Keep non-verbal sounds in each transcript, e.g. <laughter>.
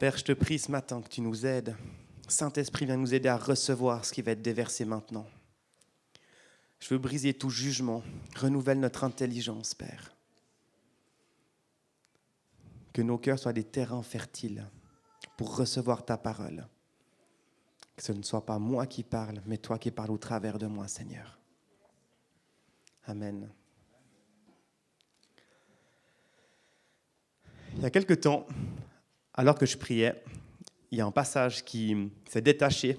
Père, je te prie ce matin que tu nous aides. Saint-Esprit, viens nous aider à recevoir ce qui va être déversé maintenant. Je veux briser tout jugement. Renouvelle notre intelligence, Père. Que nos cœurs soient des terrains fertiles pour recevoir ta parole. Que ce ne soit pas moi qui parle, mais toi qui parles au travers de moi, Seigneur. Amen. Il y a quelque temps, alors que je priais, il y a un passage qui s'est détaché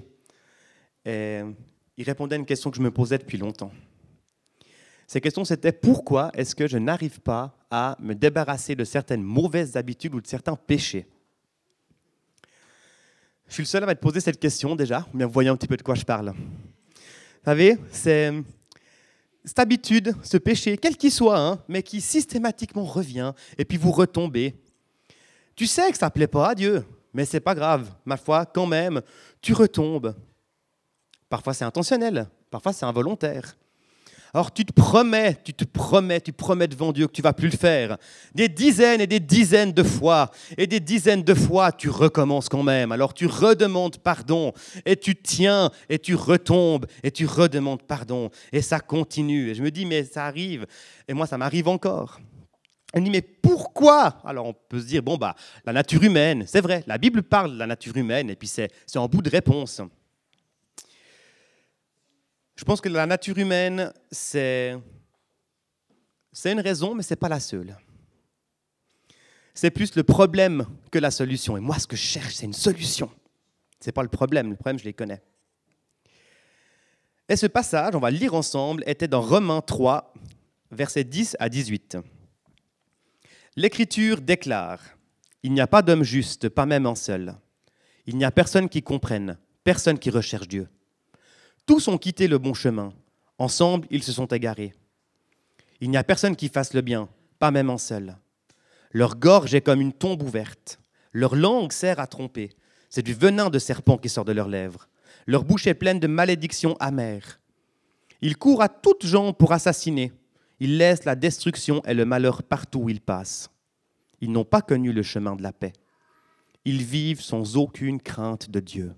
et il répondait à une question que je me posais depuis longtemps. Cette question, c'était pourquoi est-ce que je n'arrive pas à me débarrasser de certaines mauvaises habitudes ou de certains péchés? Je suis le seul à m'être posé cette question déjà, bien vous voyez un petit peu de quoi je parle. Vous savez, c'est cette habitude, ce péché, quel qu'il soit, hein, mais qui systématiquement revient, et puis vous retombez. Tu sais que ça ne plaît pas à Dieu, mais c'est pas grave. Ma foi, quand même, tu retombes. Parfois c'est intentionnel, parfois c'est involontaire. Alors tu te promets, tu te promets, tu promets devant Dieu que tu vas plus le faire. Des dizaines et des dizaines de fois, et des dizaines de fois, tu recommences quand même. Alors tu redemandes pardon, et tu tiens, et tu retombes, et tu redemandes pardon, et ça continue. Et je me dis, mais ça arrive, et moi ça m'arrive encore. Elle dit, mais pourquoi? Alors on peut se dire, bon, bah, la nature humaine, c'est vrai, la Bible parle de la nature humaine, et puis c'est en bout de réponse. Je pense que la nature humaine, c'est une raison, mais ce n'est pas la seule. C'est plus le problème que la solution. Et moi, ce que je cherche, c'est une solution. Ce n'est pas le problème, le problème, je les connais. Et ce passage, on va le lire ensemble, était dans Romains 3, versets 10 à 18. L'Écriture déclare, Il n'y a pas d'homme juste, pas même un seul. Il n'y a personne qui comprenne, personne qui recherche Dieu. Tous ont quitté le bon chemin. Ensemble, ils se sont égarés. Il n'y a personne qui fasse le bien, pas même un seul. Leur gorge est comme une tombe ouverte. Leur langue sert à tromper. C'est du venin de serpent qui sort de leurs lèvres. Leur bouche est pleine de malédictions amères. Ils courent à toutes jambes pour assassiner. Ils laissent la destruction et le malheur partout où ils passent. Ils n'ont pas connu le chemin de la paix. Ils vivent sans aucune crainte de Dieu.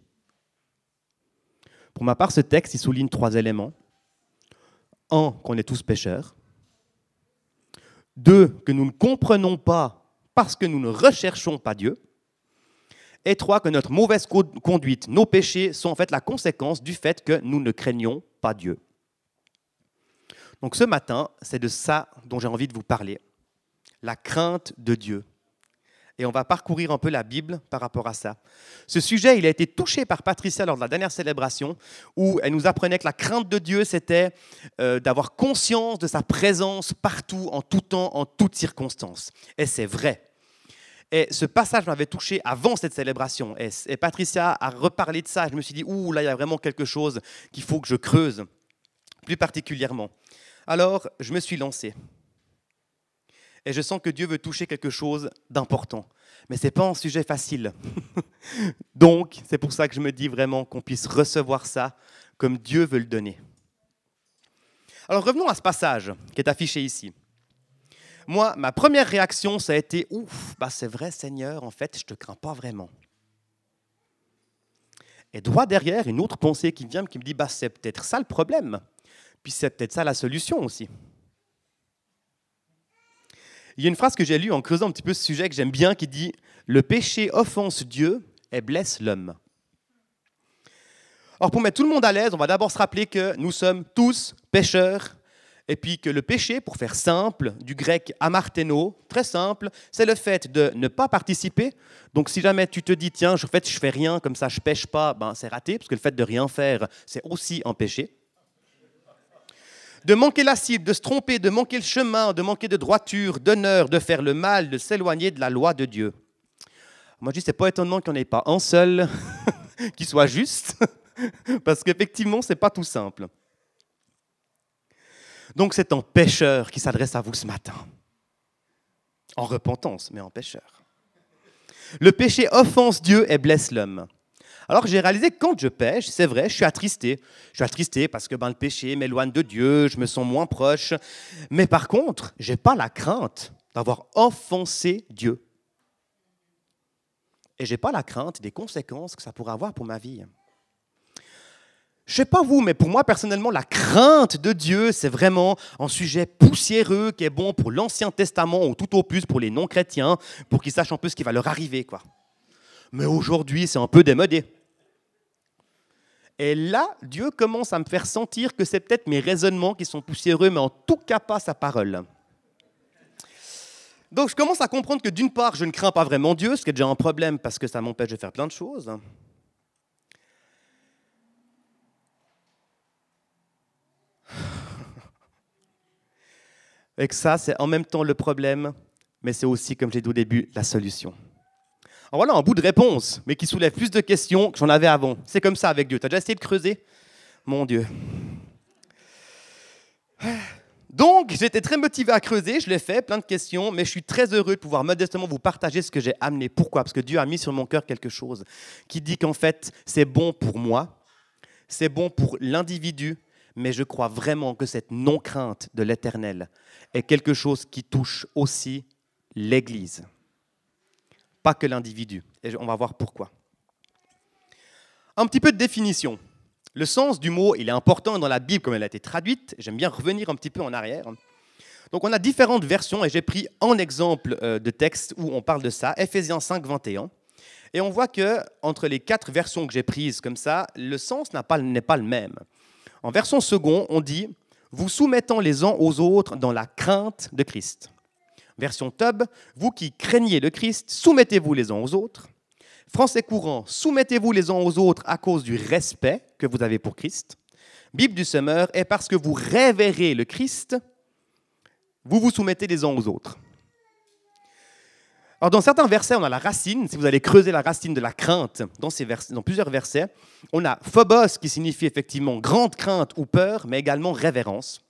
Pour ma part, ce texte, souligne trois éléments. Un, qu'on est tous pécheurs. Deux, que nous ne comprenons pas parce que nous ne recherchons pas Dieu. Et trois, que notre mauvaise conduite, nos péchés sont en fait la conséquence du fait que nous ne craignons pas Dieu. Donc ce matin, c'est de ça dont j'ai envie de vous parler. La crainte de Dieu et on va parcourir un peu la Bible par rapport à ça. Ce sujet, il a été touché par Patricia lors de la dernière célébration, où elle nous apprenait que la crainte de Dieu, c'était euh, d'avoir conscience de sa présence partout, en tout temps, en toutes circonstances. Et c'est vrai. Et ce passage m'avait touché avant cette célébration. Et, et, Patricia a reparlé de ça. Je me suis dit, ouh, là, il y a vraiment quelque chose qu'il faut que je creuse, plus particulièrement. Alors, je me suis lancé et je sens que Dieu veut toucher quelque chose d'important. Mais ce n'est pas un sujet facile. <laughs> Donc, c'est pour ça que je me dis vraiment qu'on puisse recevoir ça comme Dieu veut le donner. Alors revenons à ce passage qui est affiché ici. Moi, ma première réaction, ça a été Ouf, bah c'est vrai, Seigneur, en fait, je ne te crains pas vraiment. Et droit derrière, une autre pensée qui vient, qui me dit bah, C'est peut-être ça le problème. Puis c'est peut-être ça la solution aussi. Il y a une phrase que j'ai lue en creusant un petit peu ce sujet que j'aime bien qui dit Le péché offense Dieu et blesse l'homme. Or, pour mettre tout le monde à l'aise, on va d'abord se rappeler que nous sommes tous pécheurs et puis que le péché, pour faire simple, du grec amarteno, très simple, c'est le fait de ne pas participer. Donc si jamais tu te dis, tiens, en fait, je fais rien, comme ça je pêche pas, ben, c'est raté, parce que le fait de rien faire, c'est aussi un péché de manquer la cible, de se tromper, de manquer le chemin, de manquer de droiture, d'honneur, de faire le mal, de s'éloigner de la loi de Dieu. Moi, je dis, c'est pas étonnant qu'il n'y en ait pas un seul <laughs> qui soit juste, <laughs> parce qu'effectivement, ce n'est pas tout simple. Donc, c'est un pécheur qui s'adresse à vous ce matin. En repentance, mais en pécheur. Le péché offense Dieu et blesse l'homme. Alors j'ai réalisé que quand je pêche, c'est vrai, je suis attristé. Je suis attristé parce que ben, le péché m'éloigne de Dieu, je me sens moins proche. Mais par contre, je n'ai pas la crainte d'avoir offensé Dieu. et j'ai pas la crainte des conséquences que ça pourrait avoir pour ma vie. Je sais pas vous, mais pour moi personnellement, la crainte de Dieu, c'est vraiment un sujet poussiéreux qui est bon pour l'Ancien Testament ou tout au plus pour les non-chrétiens, pour qu'ils sachent un peu ce qui va leur arriver, quoi. Mais aujourd'hui, c'est un peu démodé. Et là, Dieu commence à me faire sentir que c'est peut-être mes raisonnements qui sont poussiéreux, mais en tout cas pas sa parole. Donc je commence à comprendre que d'une part, je ne crains pas vraiment Dieu, ce qui est déjà un problème parce que ça m'empêche de faire plein de choses. Et que ça, c'est en même temps le problème, mais c'est aussi, comme j'ai dit au début, la solution. Alors voilà un bout de réponse, mais qui soulève plus de questions que j'en avais avant. C'est comme ça avec Dieu. Tu as déjà essayé de creuser? Mon Dieu. Donc, j'étais très motivé à creuser, je l'ai fait, plein de questions, mais je suis très heureux de pouvoir modestement vous partager ce que j'ai amené. Pourquoi? Parce que Dieu a mis sur mon cœur quelque chose qui dit qu'en fait, c'est bon pour moi, c'est bon pour l'individu, mais je crois vraiment que cette non-crainte de l'éternel est quelque chose qui touche aussi l'Église, pas que l'individu. Et on va voir pourquoi. Un petit peu de définition. Le sens du mot, il est important dans la Bible comme elle a été traduite. J'aime bien revenir un petit peu en arrière. Donc on a différentes versions et j'ai pris un exemple euh, de texte où on parle de ça, Ephésiens 5, 21. Et on voit que entre les quatre versions que j'ai prises comme ça, le sens n'est pas, pas le même. En version second, on dit vous soumettant les uns aux autres dans la crainte de Christ. Version Tub, vous qui craignez le Christ, soumettez-vous les uns aux autres. Français courant, soumettez-vous les uns aux autres à cause du respect que vous avez pour Christ. Bible du semeur est parce que vous révérez le Christ, vous vous soumettez les uns aux autres. Alors dans certains versets, on a la racine, si vous allez creuser la racine de la crainte dans, ces dans plusieurs versets, on a phobos qui signifie effectivement grande crainte ou peur, mais également révérence.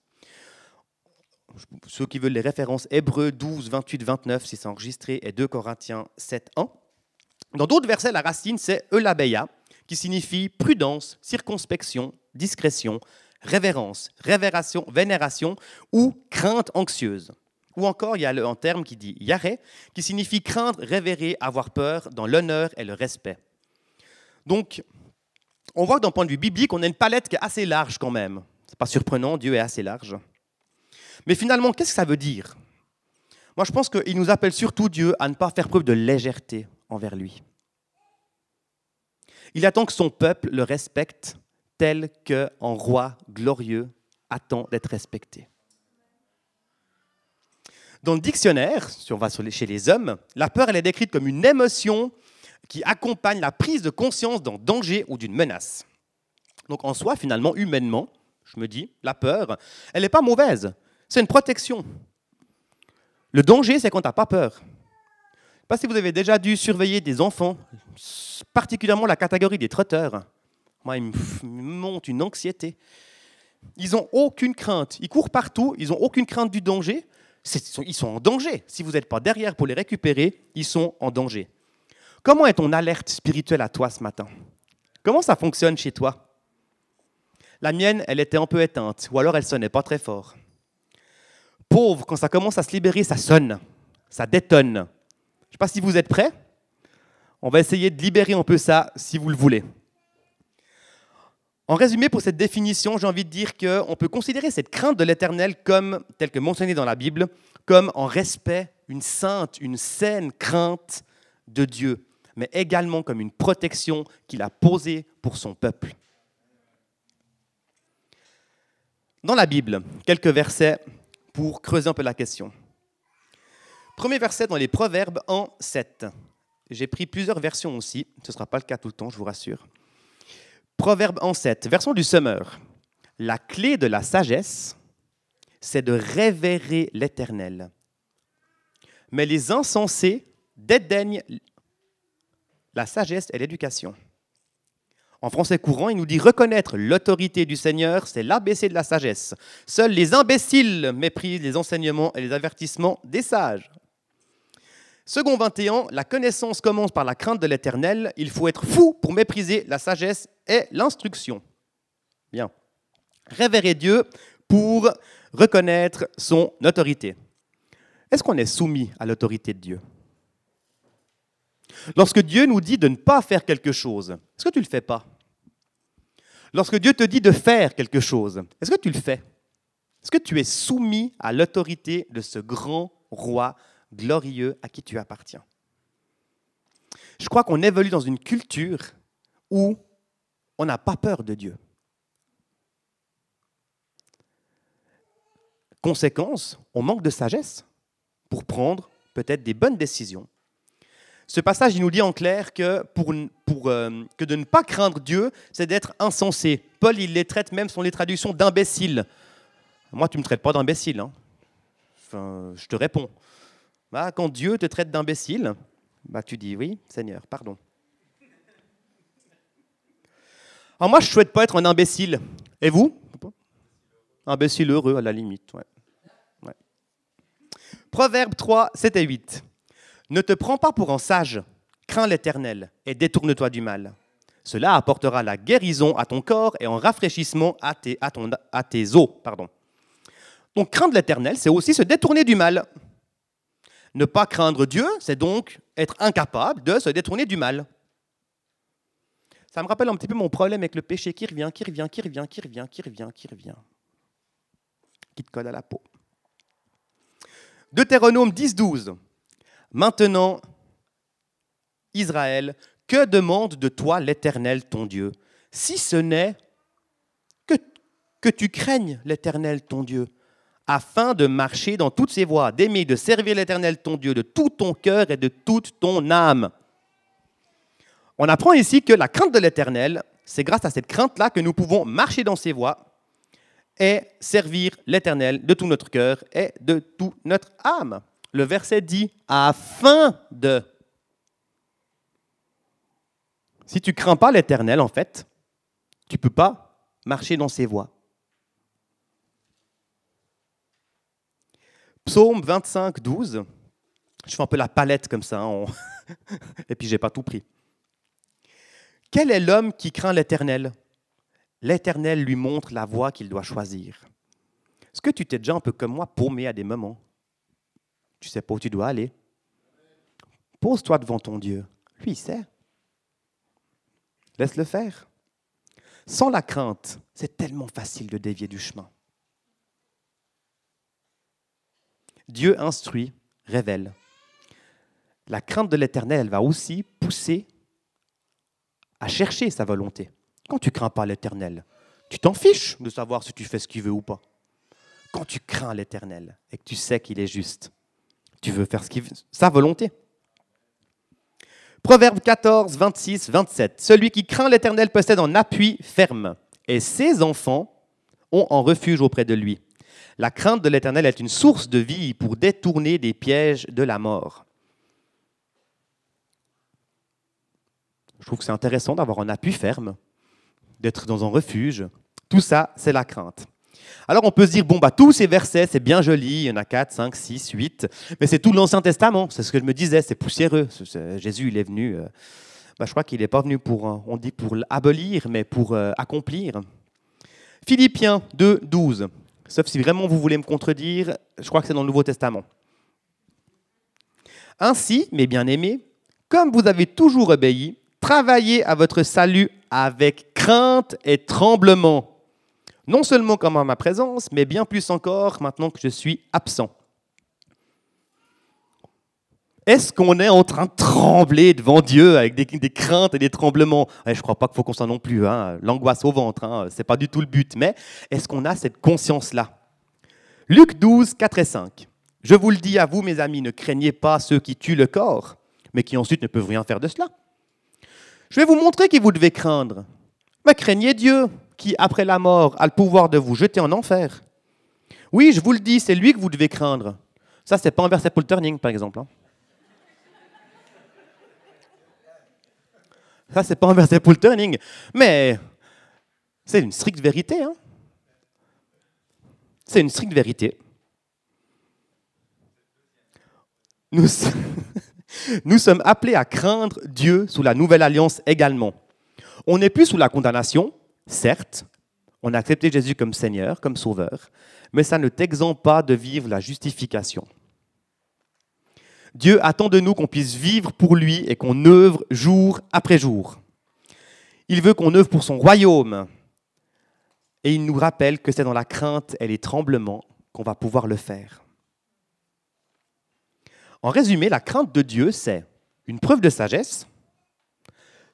Ceux qui veulent les références, Hébreux 12, 28, 29, si c'est enregistré, et 2 Corinthiens 7, 1. Dans d'autres versets, la racine, c'est eulabeia, qui signifie prudence, circonspection, discrétion, révérence, révération, vénération ou crainte anxieuse. Ou encore, il y a un terme qui dit yare, qui signifie craindre, révérer, avoir peur, dans l'honneur et le respect. Donc, on voit que d'un point de vue biblique, on a une palette qui est assez large quand même. Ce n'est pas surprenant, Dieu est assez large. Mais finalement, qu'est-ce que ça veut dire? Moi, je pense qu'il nous appelle surtout Dieu à ne pas faire preuve de légèreté envers lui. Il attend que son peuple le respecte tel qu'un roi glorieux attend d'être respecté. Dans le dictionnaire, si on va chez les hommes, la peur elle est décrite comme une émotion qui accompagne la prise de conscience d'un danger ou d'une menace. Donc en soi, finalement, humainement, je me dis, la peur, elle n'est pas mauvaise, c'est une protection. Le danger, c'est quand tu n'as pas peur pas si vous avez déjà dû surveiller des enfants, particulièrement la catégorie des trotteurs. Moi, ils me montent une anxiété. Ils n'ont aucune crainte. Ils courent partout, ils n'ont aucune crainte du danger. Ils sont en danger. Si vous n'êtes pas derrière pour les récupérer, ils sont en danger. Comment est ton alerte spirituelle à toi ce matin? Comment ça fonctionne chez toi? La mienne, elle était un peu éteinte, ou alors elle sonnait pas très fort. Pauvre, quand ça commence à se libérer, ça sonne, ça détonne. Je ne sais pas si vous êtes prêts. On va essayer de libérer un peu ça si vous le voulez. En résumé, pour cette définition, j'ai envie de dire qu'on peut considérer cette crainte de l'éternel comme, telle que mentionnée dans la Bible, comme en respect, une sainte, une saine crainte de Dieu, mais également comme une protection qu'il a posée pour son peuple. Dans la Bible, quelques versets pour creuser un peu la question. Premier verset dans les Proverbes en 7. J'ai pris plusieurs versions aussi, ce ne sera pas le cas tout le temps, je vous rassure. Proverbe en 7, version du Summer. La clé de la sagesse, c'est de révérer l'Éternel. Mais les insensés dédaignent la sagesse et l'éducation. En français courant, il nous dit reconnaître l'autorité du Seigneur, c'est l'ABC de la sagesse. Seuls les imbéciles méprisent les enseignements et les avertissements des sages. Second 21, la connaissance commence par la crainte de l'Éternel. Il faut être fou pour mépriser la sagesse et l'instruction. Bien. Révérer Dieu pour reconnaître son autorité. Est-ce qu'on est soumis à l'autorité de Dieu? Lorsque Dieu nous dit de ne pas faire quelque chose, est-ce que tu ne le fais pas? Lorsque Dieu te dit de faire quelque chose, est-ce que tu le fais? Est-ce que tu es soumis à l'autorité de ce grand roi glorieux à qui tu appartiens? Je crois qu'on évolue dans une culture où on n'a pas peur de Dieu. Conséquence, on manque de sagesse pour prendre peut-être des bonnes décisions. Ce passage, il nous dit en clair euh, que de ne pas craindre Dieu, c'est d'être insensé. Paul, il les traite même, sont les traductions d'imbéciles. Moi, tu ne me traites pas d'imbécile. Hein. Je te réponds. Bah, quand Dieu te traite d'imbécile, bah, tu dis oui, Seigneur, pardon. Alors moi, je ne souhaite pas être un imbécile. Et vous? Imbécile heureux, à la limite. Ouais. Proverbe 3, 7 et 8. Ne te prends pas pour un sage, crains l'Éternel et détourne-toi du mal. Cela apportera la guérison à ton corps et un rafraîchissement à tes, os. Pardon. Donc craindre l'Éternel, c'est aussi se détourner du mal. Ne pas craindre Dieu, c'est donc être incapable de se détourner du mal. Ça me rappelle un petit peu mon problème avec le péché qui revient, qui revient, qui revient, qui revient, qui revient, qui revient, qui te colle à la peau. Deutéronome 10, 12. Maintenant, Israël, que demande de toi l'Éternel ton Dieu, si ce n'est que, que tu craignes l'Éternel ton Dieu, afin de marcher dans toutes ses voies, d'aimer, de servir l'Éternel ton Dieu de tout ton cœur et de toute ton âme. On apprend ici que la crainte de l'Éternel, c'est grâce à cette crainte-là que nous pouvons marcher dans ses voies et servir l'Éternel de tout notre cœur et de toute notre âme. Le verset dit afin de. Si tu crains pas l'Éternel, en fait, tu peux pas marcher dans ses voies. Psaume 25, 12. Je fais un peu la palette comme ça, hein, <laughs> et puis j'ai pas tout pris. Quel est l'homme qui craint l'Éternel? l'Éternel lui montre la voie qu'il doit choisir. Est-ce que tu t'es déjà un peu comme moi paumé à des moments? Tu sais pas où tu dois aller. Pose-toi devant ton Dieu. Lui, il sait. Laisse-le faire. Sans la crainte, c'est tellement facile de dévier du chemin. Dieu instruit, révèle. La crainte de l'Éternel, va aussi pousser à chercher sa volonté. Quand tu crains pas l'Éternel, tu t'en fiches de savoir si tu fais ce qu'il veut ou pas. Quand tu crains l'Éternel et que tu sais qu'il est juste, tu veux faire sa volonté. Proverbe 14, 26, 27. Celui qui craint l'Éternel possède un appui ferme, et ses enfants ont un refuge auprès de lui. La crainte de l'Éternel est une source de vie pour détourner des pièges de la mort. Je trouve que c'est intéressant d'avoir un appui ferme d'être dans un refuge. Tout ça, c'est la crainte. Alors on peut se dire, bon, bah, tous ces versets, c'est bien joli, il y en a 4, 5, 6, 8, mais c'est tout l'Ancien Testament, c'est ce que je me disais, c'est poussiéreux. Jésus, il est venu, euh, bah, je crois qu'il n'est pas venu pour, euh, on dit pour abolir, mais pour euh, accomplir. Philippiens 2, 12, sauf si vraiment vous voulez me contredire, je crois que c'est dans le Nouveau Testament. Ainsi, mes bien-aimés, comme vous avez toujours obéi, travaillez à votre salut avec crainte et tremblement, non seulement comme à ma présence, mais bien plus encore maintenant que je suis absent. Est-ce qu'on est en train de trembler devant Dieu avec des, craintes et des tremblements? Je ne crois pas qu'il faut qu'on soit non plus, hein, l'angoisse au ventre, hein, ce n'est pas du tout le but, mais est-ce qu'on a cette conscience-là? Luc 12, 4 et 5. Je vous le dis à vous, mes amis, ne craignez pas ceux qui tuent le corps, mais qui ensuite ne peuvent rien faire de cela. Je vais vous montrer qui vous devez craindre. Mais craignez Dieu, qui, après la mort, a le pouvoir de vous jeter en enfer. Oui, je vous le dis, c'est lui que vous devez craindre. Ça, c'est pas un verset pour le turning, par exemple. Hein. Ça, c'est pas un verset pour le turning. Mais c'est une stricte vérité. Hein. C'est une stricte vérité. Nous, <laughs> Nous sommes appelés à craindre Dieu sous la nouvelle alliance également. On n'est plus sous la condamnation, certes, on a accepté Jésus comme Seigneur, comme Sauveur, mais ça ne t'exempte pas de vivre la justification. Dieu attend de nous qu'on puisse vivre pour lui et qu'on œuvre jour après jour. Il veut qu'on œuvre pour son royaume. Et il nous rappelle que c'est dans la crainte et les tremblements qu'on va pouvoir le faire. En résumé, la crainte de Dieu, c'est une preuve de sagesse.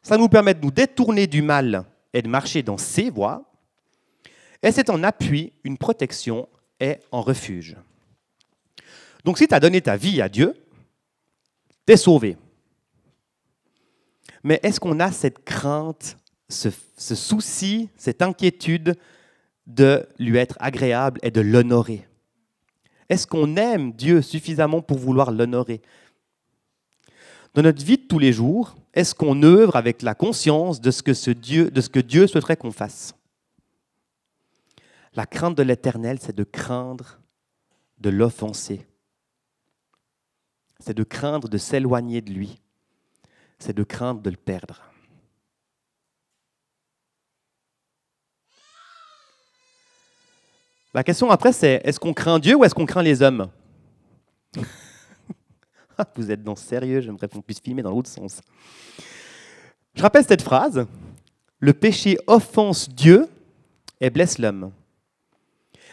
Ça nous permet de nous détourner du mal et de marcher dans ses voies. Et c'est en appui, une protection et en refuge. Donc si tu as donné ta vie à Dieu, tu es sauvé. Mais est-ce qu'on a cette crainte, ce, ce, souci, cette inquiétude de lui être agréable et de l'honorer? Est-ce qu'on aime Dieu suffisamment pour vouloir l'honorer? Dans notre vie de tous les jours, est-ce qu'on œuvre avec la conscience de ce que, Dieu, de ce que Dieu souhaiterait qu'on fasse? La crainte de l'éternel, c'est de craindre de l'offenser. C'est de craindre de s'éloigner de lui, c'est de craindre de le perdre. La question après, c'est est-ce qu'on craint Dieu ou est-ce qu'on craint les hommes? <laughs> Vous êtes dans sérieux, j'aimerais qu'on puisse filmer dans l'autre sens. Je rappelle cette phrase Le péché offense Dieu et blesse l'homme.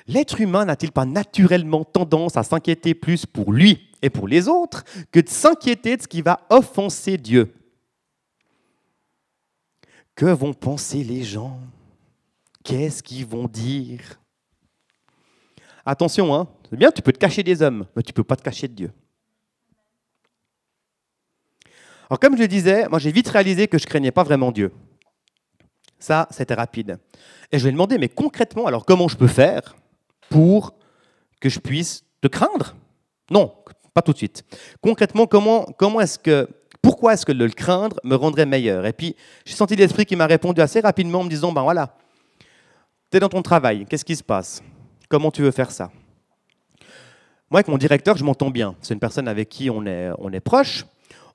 L'être humain n'a-t-il pas naturellement tendance à s'inquiéter plus pour lui et pour les autres que de s'inquiéter de ce qui va offenser Dieu? Que vont penser les gens? Qu'est-ce qu'ils vont dire? Attention, hein, c'est bien, tu peux te cacher des hommes, mais tu ne peux pas te cacher de Dieu. Alors comme je le disais, moi j'ai vite réalisé que je craignais pas vraiment Dieu. Ça, c'était rapide. Et je lui ai demandé, mais concrètement, alors comment je peux faire pour que je puisse te craindre? Non, pas tout de suite. Concrètement, comment, comment est-ce que, pourquoi est-ce que le craindre me rendrait meilleur? Et puis, j'ai senti l'esprit qui m'a répondu assez rapidement en me disant, ben voilà, tu es dans ton travail, qu'est-ce qui se passe? Comment tu veux faire ça? Moi, avec mon directeur, je m'entends bien. C'est une personne avec qui on est, on est proche,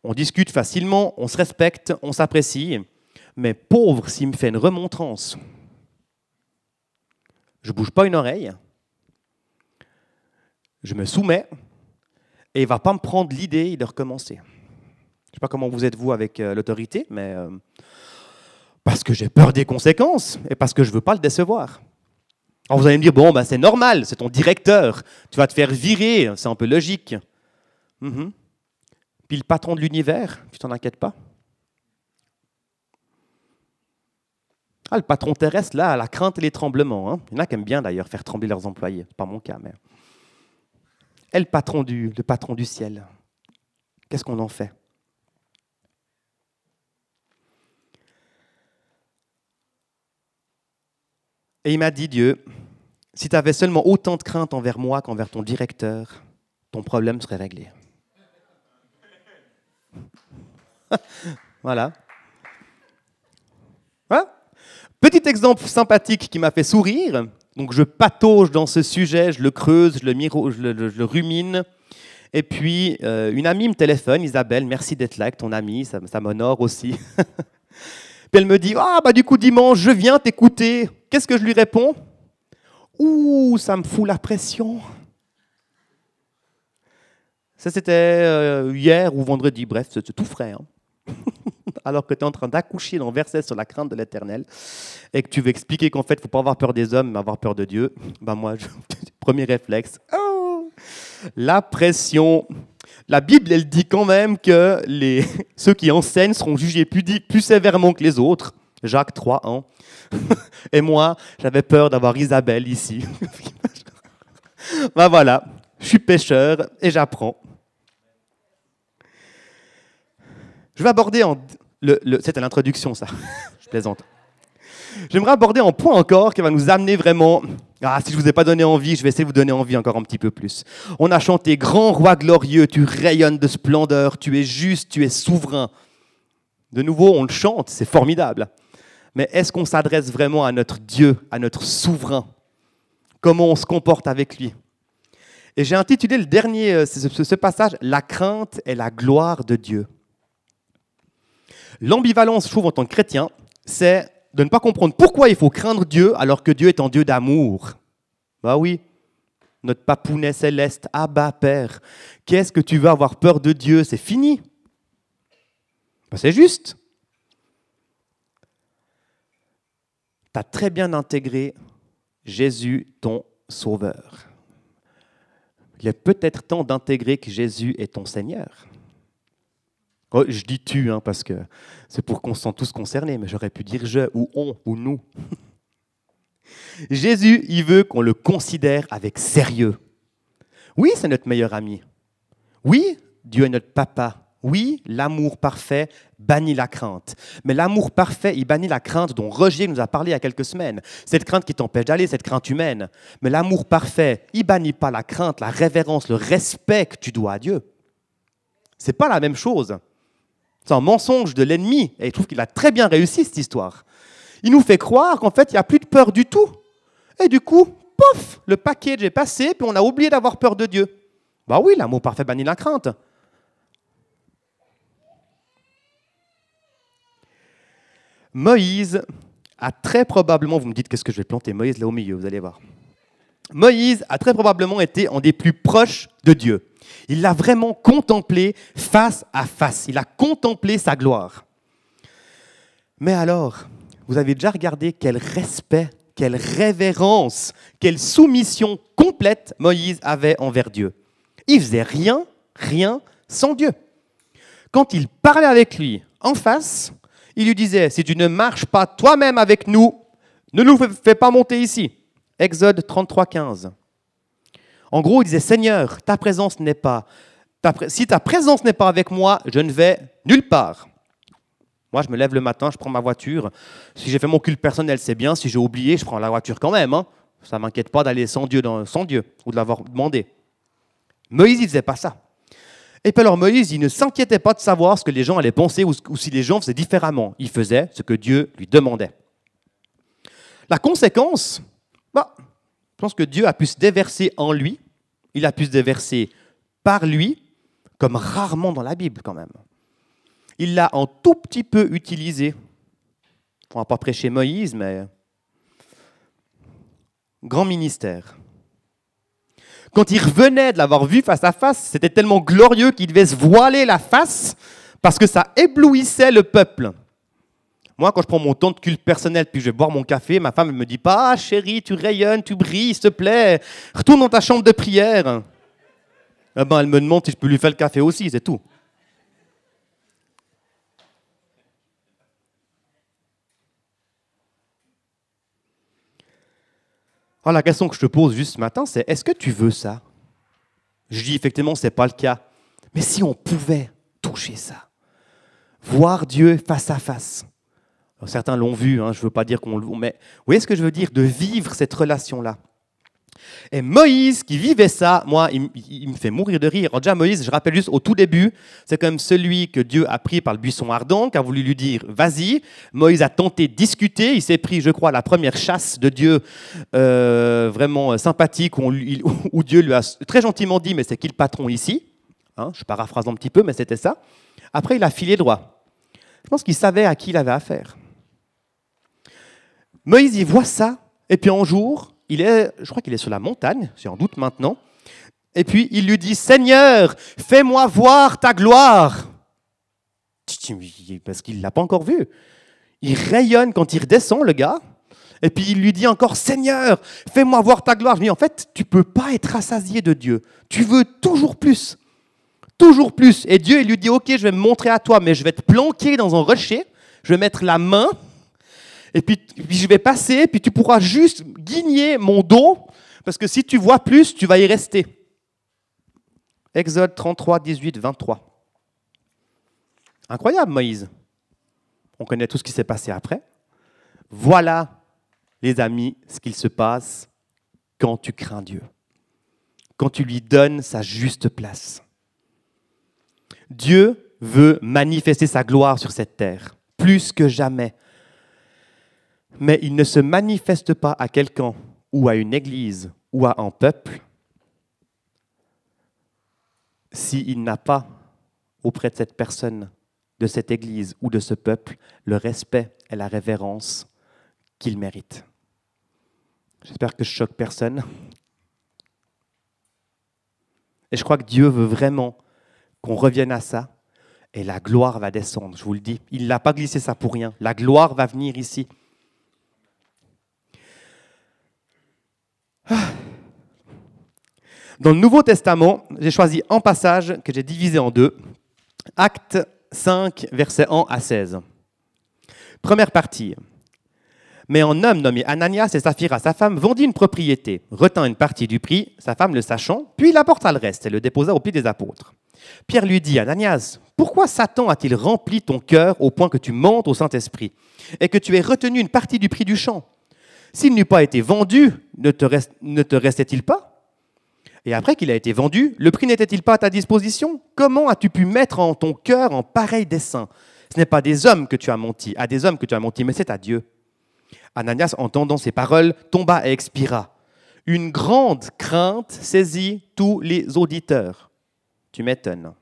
on discute facilement, on se respecte, on s'apprécie. Mais pauvre s'il me fait une remontrance. Je bouge pas une oreille, je me soumets et il va pas me prendre l'idée de recommencer. Je sais pas comment vous êtes vous avec euh, l'autorité, mais euh, parce que j'ai peur des conséquences et parce que je veux pas le décevoir. Alors vous allez me dire, bon, ben, c'est normal, c'est ton directeur, tu vas te faire virer, c'est un peu logique. Mhm. Puis le patron de l'univers, tu t'en inquiètes pas? Ah, le patron terrestre, là, la crainte et les tremblements. Hein. Il y en a qui aiment bien d'ailleurs faire trembler leurs employés. Pas mon cas, mais est le patron du, le patron du ciel? Qu'est-ce qu'on en fait? Et il m'a dit, Dieu, si tu avais seulement autant de crainte envers moi qu'envers ton directeur, ton problème serait réglé. <laughs> voilà. Petit exemple sympathique qui m'a fait sourire. Donc je patauge dans ce sujet, je le creuse, je le, je le, rumine. Et puis, euh, une amie me téléphone, Isabelle, merci d'être là avec ton amie, ça, ça m'honore aussi. <laughs> puis elle me dit, ah bah du coup dimanche, je viens t'écouter. Qu'est-ce que je lui réponds Ouh, ça me fout la pression. Ça c'était euh, hier ou vendredi, bref, c'est tout frais. Hein. <laughs> alors que tu es en train d'accoucher dans verset sur la crainte de l'éternel et que tu veux expliquer qu'en fait, il ne faut pas avoir peur des hommes, mais avoir peur de Dieu, ben moi, <laughs> premier réflexe, oh, la pression. La Bible, elle dit quand même que <laughs> ceux qui enseignent seront jugés plus, sévèrement que les autres. Jacques 3, 1. Et moi, j'avais peur d'avoir Isabelle ici. ben voilà, je suis pêcheur et j'apprends. Je vais aborder en c'était l'introduction, ça. <laughs> je plaisante. J'aimerais aborder un point encore qui va nous amener vraiment. Ah, si je vous ai pas donné envie, je vais essayer de vous donner envie encore un petit peu plus. On a chanté Grand roi glorieux, tu rayonnes de splendeur, tu es juste, tu es souverain. De nouveau, on le chante, c'est formidable. Mais est-ce qu'on s'adresse vraiment à notre Dieu, à notre souverain? Comment on se comporte avec lui? Et j'ai intitulé le dernier, euh, ce passage, La crainte et la gloire de Dieu. L'ambivalence, je trouve, en tant que chrétien, c'est de ne pas comprendre pourquoi il faut craindre Dieu alors que Dieu est un Dieu d'amour. Bah oui. notre papounet céleste, Abba Père. Qu'est-ce que tu veux avoir peur de Dieu? C'est fini. Ben, c'est juste. Tu as très bien intégré Jésus, ton Sauveur. Il est peut-être temps d'intégrer que Jésus est ton Seigneur. Oh, je dis tu, hein, parce que c'est pour qu'on se sente tous concernés, mais j'aurais pu dire je, ou on, ou nous. <laughs> Jésus, il veut qu'on le considère avec sérieux. Oui, c'est notre meilleur ami. Oui, Dieu est notre papa. Oui, l'amour parfait bannit la crainte. Mais l'amour parfait, il bannit la crainte dont Roger nous a parlé il y a quelques semaines. Cette crainte qui t'empêche d'aller, cette crainte humaine. Mais l'amour parfait, il bannit pas la crainte, la révérence, le respect que tu dois à Dieu. C'est pas la même chose. C'est un mensonge de l'ennemi. Et il trouve qu'il a très bien réussi cette histoire. Il nous fait croire qu'en fait, il n'y a plus de peur du tout. Et du coup, pof, le package est passé, puis on a oublié d'avoir peur de Dieu. Bah oui, l'amour parfait bannit la crainte. Moïse a très probablement, vous me dites qu'est-ce que je vais planter Moïse là au milieu, vous allez voir. Moïse a très probablement été en des plus proches de Dieu. Il l'a vraiment contemplé face à face. Il a contemplé sa gloire. Mais alors, vous avez déjà regardé quel respect, quelle révérence, quelle soumission complète Moïse avait envers Dieu. Il faisait rien, rien sans Dieu. Quand il parlait avec lui en face, il lui disait, si tu ne marches pas toi-même avec nous, ne nous fais pas monter ici. Exode 33, 15. En gros, il disait, Seigneur, ta présence n'est pas, si ta présence n'est pas avec moi, je ne vais nulle part. Moi, je me lève le matin, je prends ma voiture. Si j'ai fait mon culte personnel, c'est bien. Si j'ai oublié, je prends la voiture quand même. Hein. Ça ne m'inquiète pas d'aller sans Dieu, sans Dieu ou de l'avoir demandé. Moïse, il ne faisait pas ça. Et puis alors Moïse, il ne s'inquiétait pas de savoir ce que les gens allaient penser ou, si les gens faisaient différemment. Il faisait ce que Dieu lui demandait. La conséquence, bah, je pense que Dieu a pu se déverser en lui, il a pu se déverser par lui, comme rarement dans la Bible quand même. Il l'a un tout petit peu utilisé. On va pas prêcher Moïse, mais grand ministère. Quand il revenait de l'avoir vu face à face, c'était tellement glorieux qu'il devait se voiler la face parce que ça éblouissait le peuple. Moi, quand je prends mon temps de culte personnel puis je vais boire mon café, ma femme ne me dit pas Ah, chérie, tu rayonnes, tu brilles, s'il te plaît, retourne dans ta chambre de prière. Eh ben, elle me demande si je peux lui faire le café aussi, c'est tout. Alors, la question que je te pose juste ce matin, c'est est-ce que tu veux ça? Je dis effectivement, ce n'est pas le cas. Mais si on pouvait toucher ça, voir Dieu face à face. Certains l'ont vu, hein, je ne veux pas dire qu'on le mais vous voyez ce que je veux dire De vivre cette relation-là. Et Moïse, qui vivait ça, moi, il, me fait mourir de rire. déjà, Moïse, je rappelle juste au tout début, c'est comme celui que Dieu a pris par le buisson ardent, qui a voulu lui dire vas-y. Moïse a tenté de discuter. Il s'est pris, je crois, la première chasse de Dieu euh, vraiment sympathique, où, <laughs> où, Dieu lui a très gentiment dit mais c'est qui le patron ici? Hein, Je paraphrase un petit peu, mais c'était ça. Après, il a filé droit. Je pense qu'il savait à qui il avait affaire. Moïse, il voit ça, et puis un jour, il est, je crois qu'il est sur la montagne, c'est en doute maintenant. Et puis il lui dit, Seigneur, fais-moi voir ta gloire. Parce qu'il ne l'a pas encore vu. Il rayonne quand il redescend, le gars. Et puis il lui dit encore, Seigneur, fais-moi voir ta gloire. Je lui dis, en fait, tu peux pas être rassasié de Dieu. Tu veux toujours plus. Toujours plus. Et Dieu, il lui dit, ok, je vais me montrer à toi, mais je vais te planquer dans un rocher. Je vais mettre la main et puis, je vais passer, puis tu pourras juste guigner mon dos, parce que si tu vois plus, tu vas y rester. Exode 33, 18, 23. Incroyable, Moïse. On connaît tout ce qui s'est passé après. Voilà, les amis, ce qu'il se passe quand tu crains Dieu, quand tu lui donnes sa juste place. Dieu veut manifester sa gloire sur cette terre, plus que jamais mais il ne se manifeste pas à quelqu'un ou à une église ou à un peuple s'il n'a pas auprès de cette personne, de cette église ou de ce peuple le respect et la révérence qu'il mérite. J'espère que je choque personne. Et je crois que Dieu veut vraiment qu'on revienne à ça. Et la gloire va descendre, je vous le dis. Il n'a pas glissé ça pour rien. La gloire va venir ici. Dans le Nouveau Testament, j'ai choisi un passage que j'ai divisé en deux. Acte 5, versets 1 à 16. Première partie. Mais un homme nommé Ananias et Saphira, sa femme, vendit une propriété, retint une partie du prix, sa femme le sachant, puis il apporta le reste et le déposa au pied des apôtres. Pierre lui dit, Ananias, pourquoi Satan a-t-il rempli ton cœur au point que tu montes au Saint-Esprit et que tu aies retenu une partie du prix du champ? S'il n'eût pas été vendu, ne te, restait-il pas? Et après qu'il a été vendu, le prix n'était-il pas à ta disposition? Comment as-tu pu mettre en ton cœur en pareil dessein? Ce n'est pas des hommes que tu as menti, à des hommes que tu as menti, mais c'est à Dieu. Ananias, entendant ces paroles, tomba et expira. Une grande crainte saisit tous les auditeurs. Tu m'étonnes.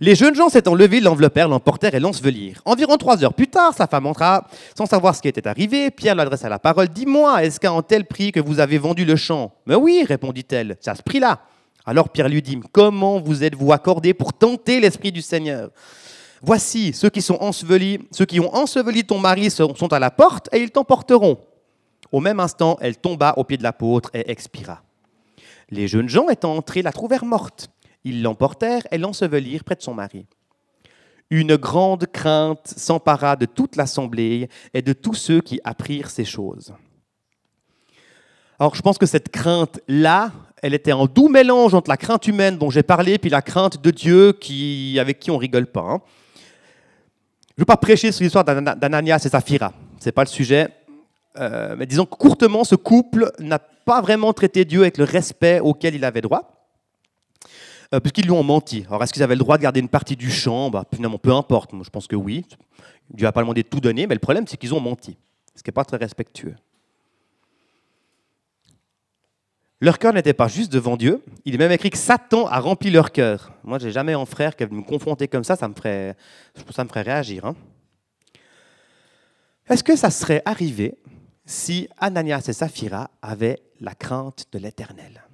Les jeunes gens s'étant levés, l'enveloppèrent, l'emportèrent et l'ensevelirent. Environ trois heures plus tard, sa femme entra sans savoir ce qui était arrivé. Pierre lui adressa la parole. Dis-moi, est-ce qu'à un tel prix que vous avez vendu le champ? Mais oui, répondit-elle, c'est à ce prix-là. Alors Pierre lui dit Comment vous êtes-vous accordé pour tenter l'Esprit du Seigneur? Voici, ceux qui, sont ensevelis, ceux qui ont enseveli ton mari sont à la porte et ils t'emporteront. Au même instant, elle tomba au pied de l'apôtre et expira. Les jeunes gens étant entrés la trouvèrent morte. Ils l'emportèrent et l'ensevelirent près de son mari. Une grande crainte s'empara de toute l'assemblée et de tous ceux qui apprirent ces choses. Alors je pense que cette crainte-là, elle était en doux mélange entre la crainte humaine dont j'ai parlé, puis la crainte de Dieu qui, avec qui on rigole pas. Hein. Je ne veux pas prêcher sur l'histoire d'Ananias et Saphira, ce n'est pas le sujet. Euh, mais disons que courtement, ce couple n'a pas vraiment traité Dieu avec le respect auquel il avait droit. Euh, puisqu'ils lui ont menti. Alors, est-ce qu'ils avaient le droit de garder une partie du champ? Bah, Finalement, peu importe. Moi, je pense que oui. Dieu n'a pas demandé de tout donner, mais le problème, c'est qu'ils ont menti, ce qui n'est pas très respectueux. Leur cœur n'était pas juste devant Dieu. Il est même écrit que Satan a rempli leur cœur. Moi, j'ai jamais un frère qui me confronter comme ça. Ça me ferait, ça me ferait réagir. Hein. Est-ce que ça serait arrivé si Ananias et Saphira avaient la crainte de l'Éternel?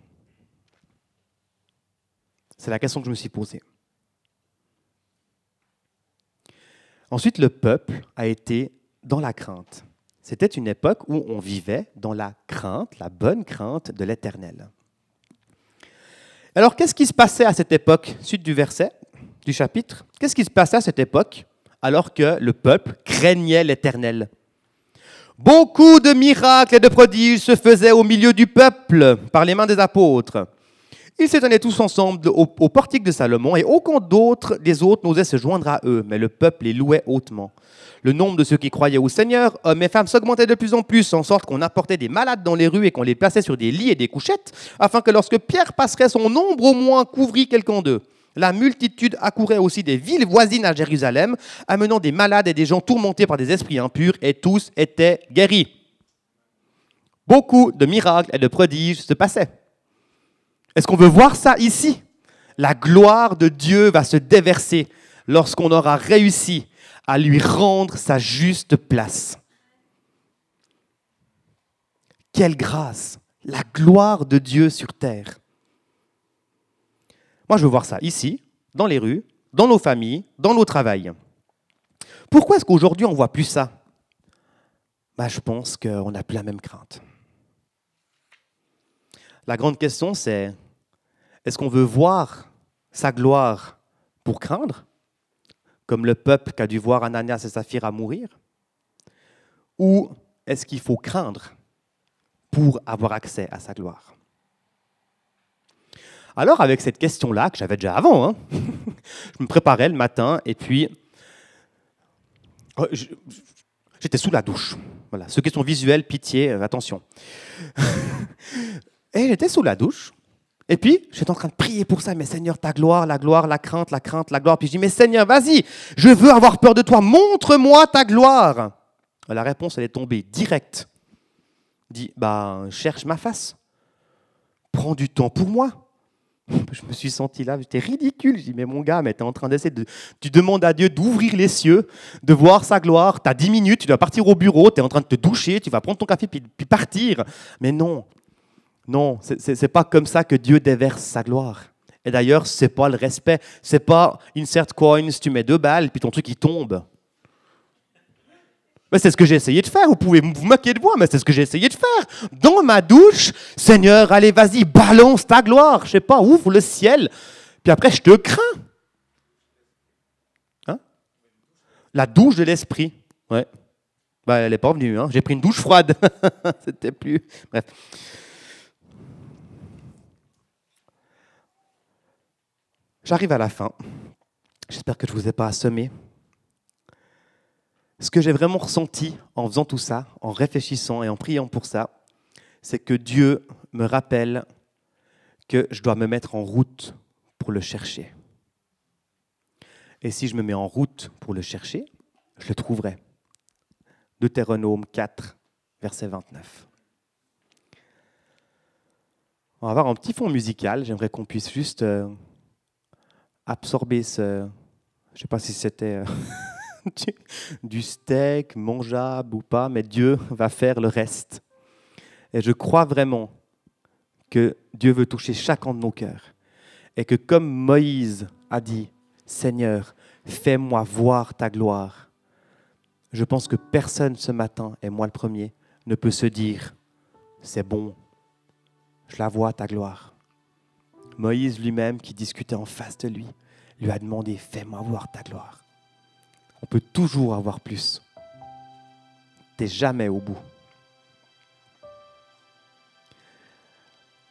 C'est la question que je me suis posée. Ensuite, le peuple a été dans la crainte. C'était une époque où on vivait dans la crainte, la bonne crainte de l'Éternel. Alors, qu'est-ce qui se passait à cette époque? Suite du verset, du chapitre. Qu'est-ce qui se passait à cette époque alors que le peuple craignait l'Éternel? Beaucoup de miracles et de prodiges se faisaient au milieu du peuple par les mains des apôtres. Ils s'étonnaient tous ensemble au, portique de Salomon, et aucun d'autre des autres n'osait se joindre à eux, mais le peuple les louait hautement. Le nombre de ceux qui croyaient au Seigneur, hommes et femmes, s'augmentait de plus en plus, en sorte qu'on apportait des malades dans les rues et qu'on les plaçait sur des lits et des couchettes, afin que lorsque Pierre passerait, son nombre au moins couvrit quelqu'un d'eux. La multitude accourait aussi des villes voisines à Jérusalem, amenant des malades et des gens tourmentés par des esprits impurs, et tous étaient guéris. Beaucoup de miracles et de prodiges se passaient. Est-ce qu'on veut voir ça ici? La gloire de Dieu va se déverser lorsqu'on aura réussi à lui rendre sa juste place. Quelle grâce, la gloire de Dieu sur terre. Moi, je veux voir ça ici, dans les rues, dans nos familles, dans nos travails. Pourquoi est-ce qu'aujourd'hui on ne voit plus ça? Bah, Je pense qu'on n'a plus la même crainte. La grande question, c'est est-ce qu'on veut voir sa gloire pour craindre, comme le peuple qui a dû voir Ananias et Saphira mourir? Ou est-ce qu'il faut craindre pour avoir accès à sa gloire? Alors, avec cette question-là, que j'avais déjà avant, hein, <laughs> je me préparais le matin et puis oh, j'étais sous la douche. Voilà, ceux qui sont visuels, pitié, euh, attention. <laughs> et j'étais sous la douche et puis, j'étais en train de prier pour ça, mais Seigneur, ta gloire, la gloire, la crainte, la crainte, la gloire. Puis je dis, mais Seigneur, vas-y, je veux avoir peur de toi, montre-moi ta gloire. La réponse, elle est tombée directe. Dit, bah, cherche ma face. Prends du temps pour moi. <laughs> Je me suis senti là, j'étais ridicule. Je dis, mais mon gars, mais tu es en train d'essayer de. Tu demandes à Dieu d'ouvrir les cieux, de voir sa gloire. Tu as 10 minutes, tu dois partir au bureau, tu es en train de te doucher, tu vas prendre ton café puis partir. Mais non, Non, ce n'est pas comme ça que Dieu déverse sa gloire. Et d'ailleurs, ce n'est pas le respect. C'est pas insert coins, tu mets deux balles, puis ton truc il tombe. Mais c'est ce que j'ai essayé de faire. Vous pouvez vous moquer de moi, mais c'est ce que j'ai essayé de faire. Dans ma douche, Seigneur, allez, vas-y, balance ta gloire. Je sais pas, ouvre le ciel. Puis après, je te crains. Hein? La douche de l'esprit. Ouais. Bah, elle n'est pas venue. Hein. J'ai pris une douche froide. <laughs> C'était plus. Bref. J'arrive à la fin. J'espère que je ne vous ai pas assommé. Ce que j'ai vraiment ressenti en faisant tout ça, en réfléchissant et en priant pour ça, c'est que Dieu me rappelle que je dois me mettre en route pour le chercher. Et si je me mets en route pour le chercher, je le trouverai. Deutéronome 4, verset 29. On va avoir un petit fond musical. J'aimerais qu'on puisse juste euh, absorber ce. Je ne sais pas si c'était euh, <laughs> du steak, mangeable ou pas, mais Dieu va faire le reste. Et je crois vraiment que Dieu veut toucher chacun de nos cœurs. Et que comme Moïse a dit, Seigneur, fais-moi voir ta gloire. Je pense que personne ce matin, et moi le premier, ne peut se dire, c'est bon, je la vois ta gloire. Moïse lui-même, qui discutait en face de lui, lui a demandé, fais-moi voir ta gloire. On peut toujours avoir plus. Tu n'es jamais au bout.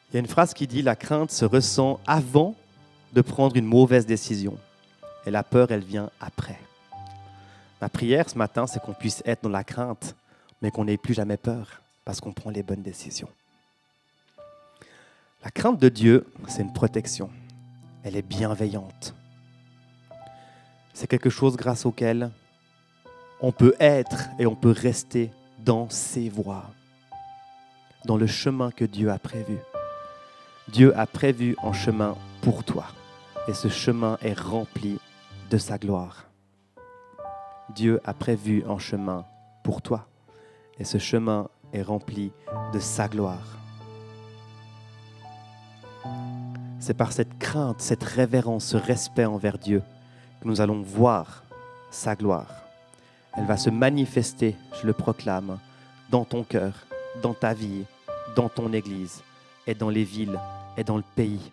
Il y a une phrase qui dit, la crainte se ressent avant de prendre une mauvaise décision. Et la peur, elle vient après. Ma prière ce matin, c'est qu'on puisse être dans la crainte, mais qu'on n'ait plus jamais peur, parce qu'on prend les bonnes décisions. La crainte de Dieu, c'est une protection. Elle est bienveillante c'est quelque chose grâce auquel on peut être et on peut rester dans ses voies, dans le chemin que Dieu a prévu. Dieu a prévu un chemin pour toi et ce chemin est rempli de sa gloire. Dieu a prévu un chemin pour toi et ce chemin est rempli de sa gloire. C'est par cette crainte, cette révérence, ce respect envers Dieu que nous allons voir sa gloire. Elle va se manifester, je le proclame, dans ton cœur, dans ta vie, dans ton Église et dans les villes et dans le pays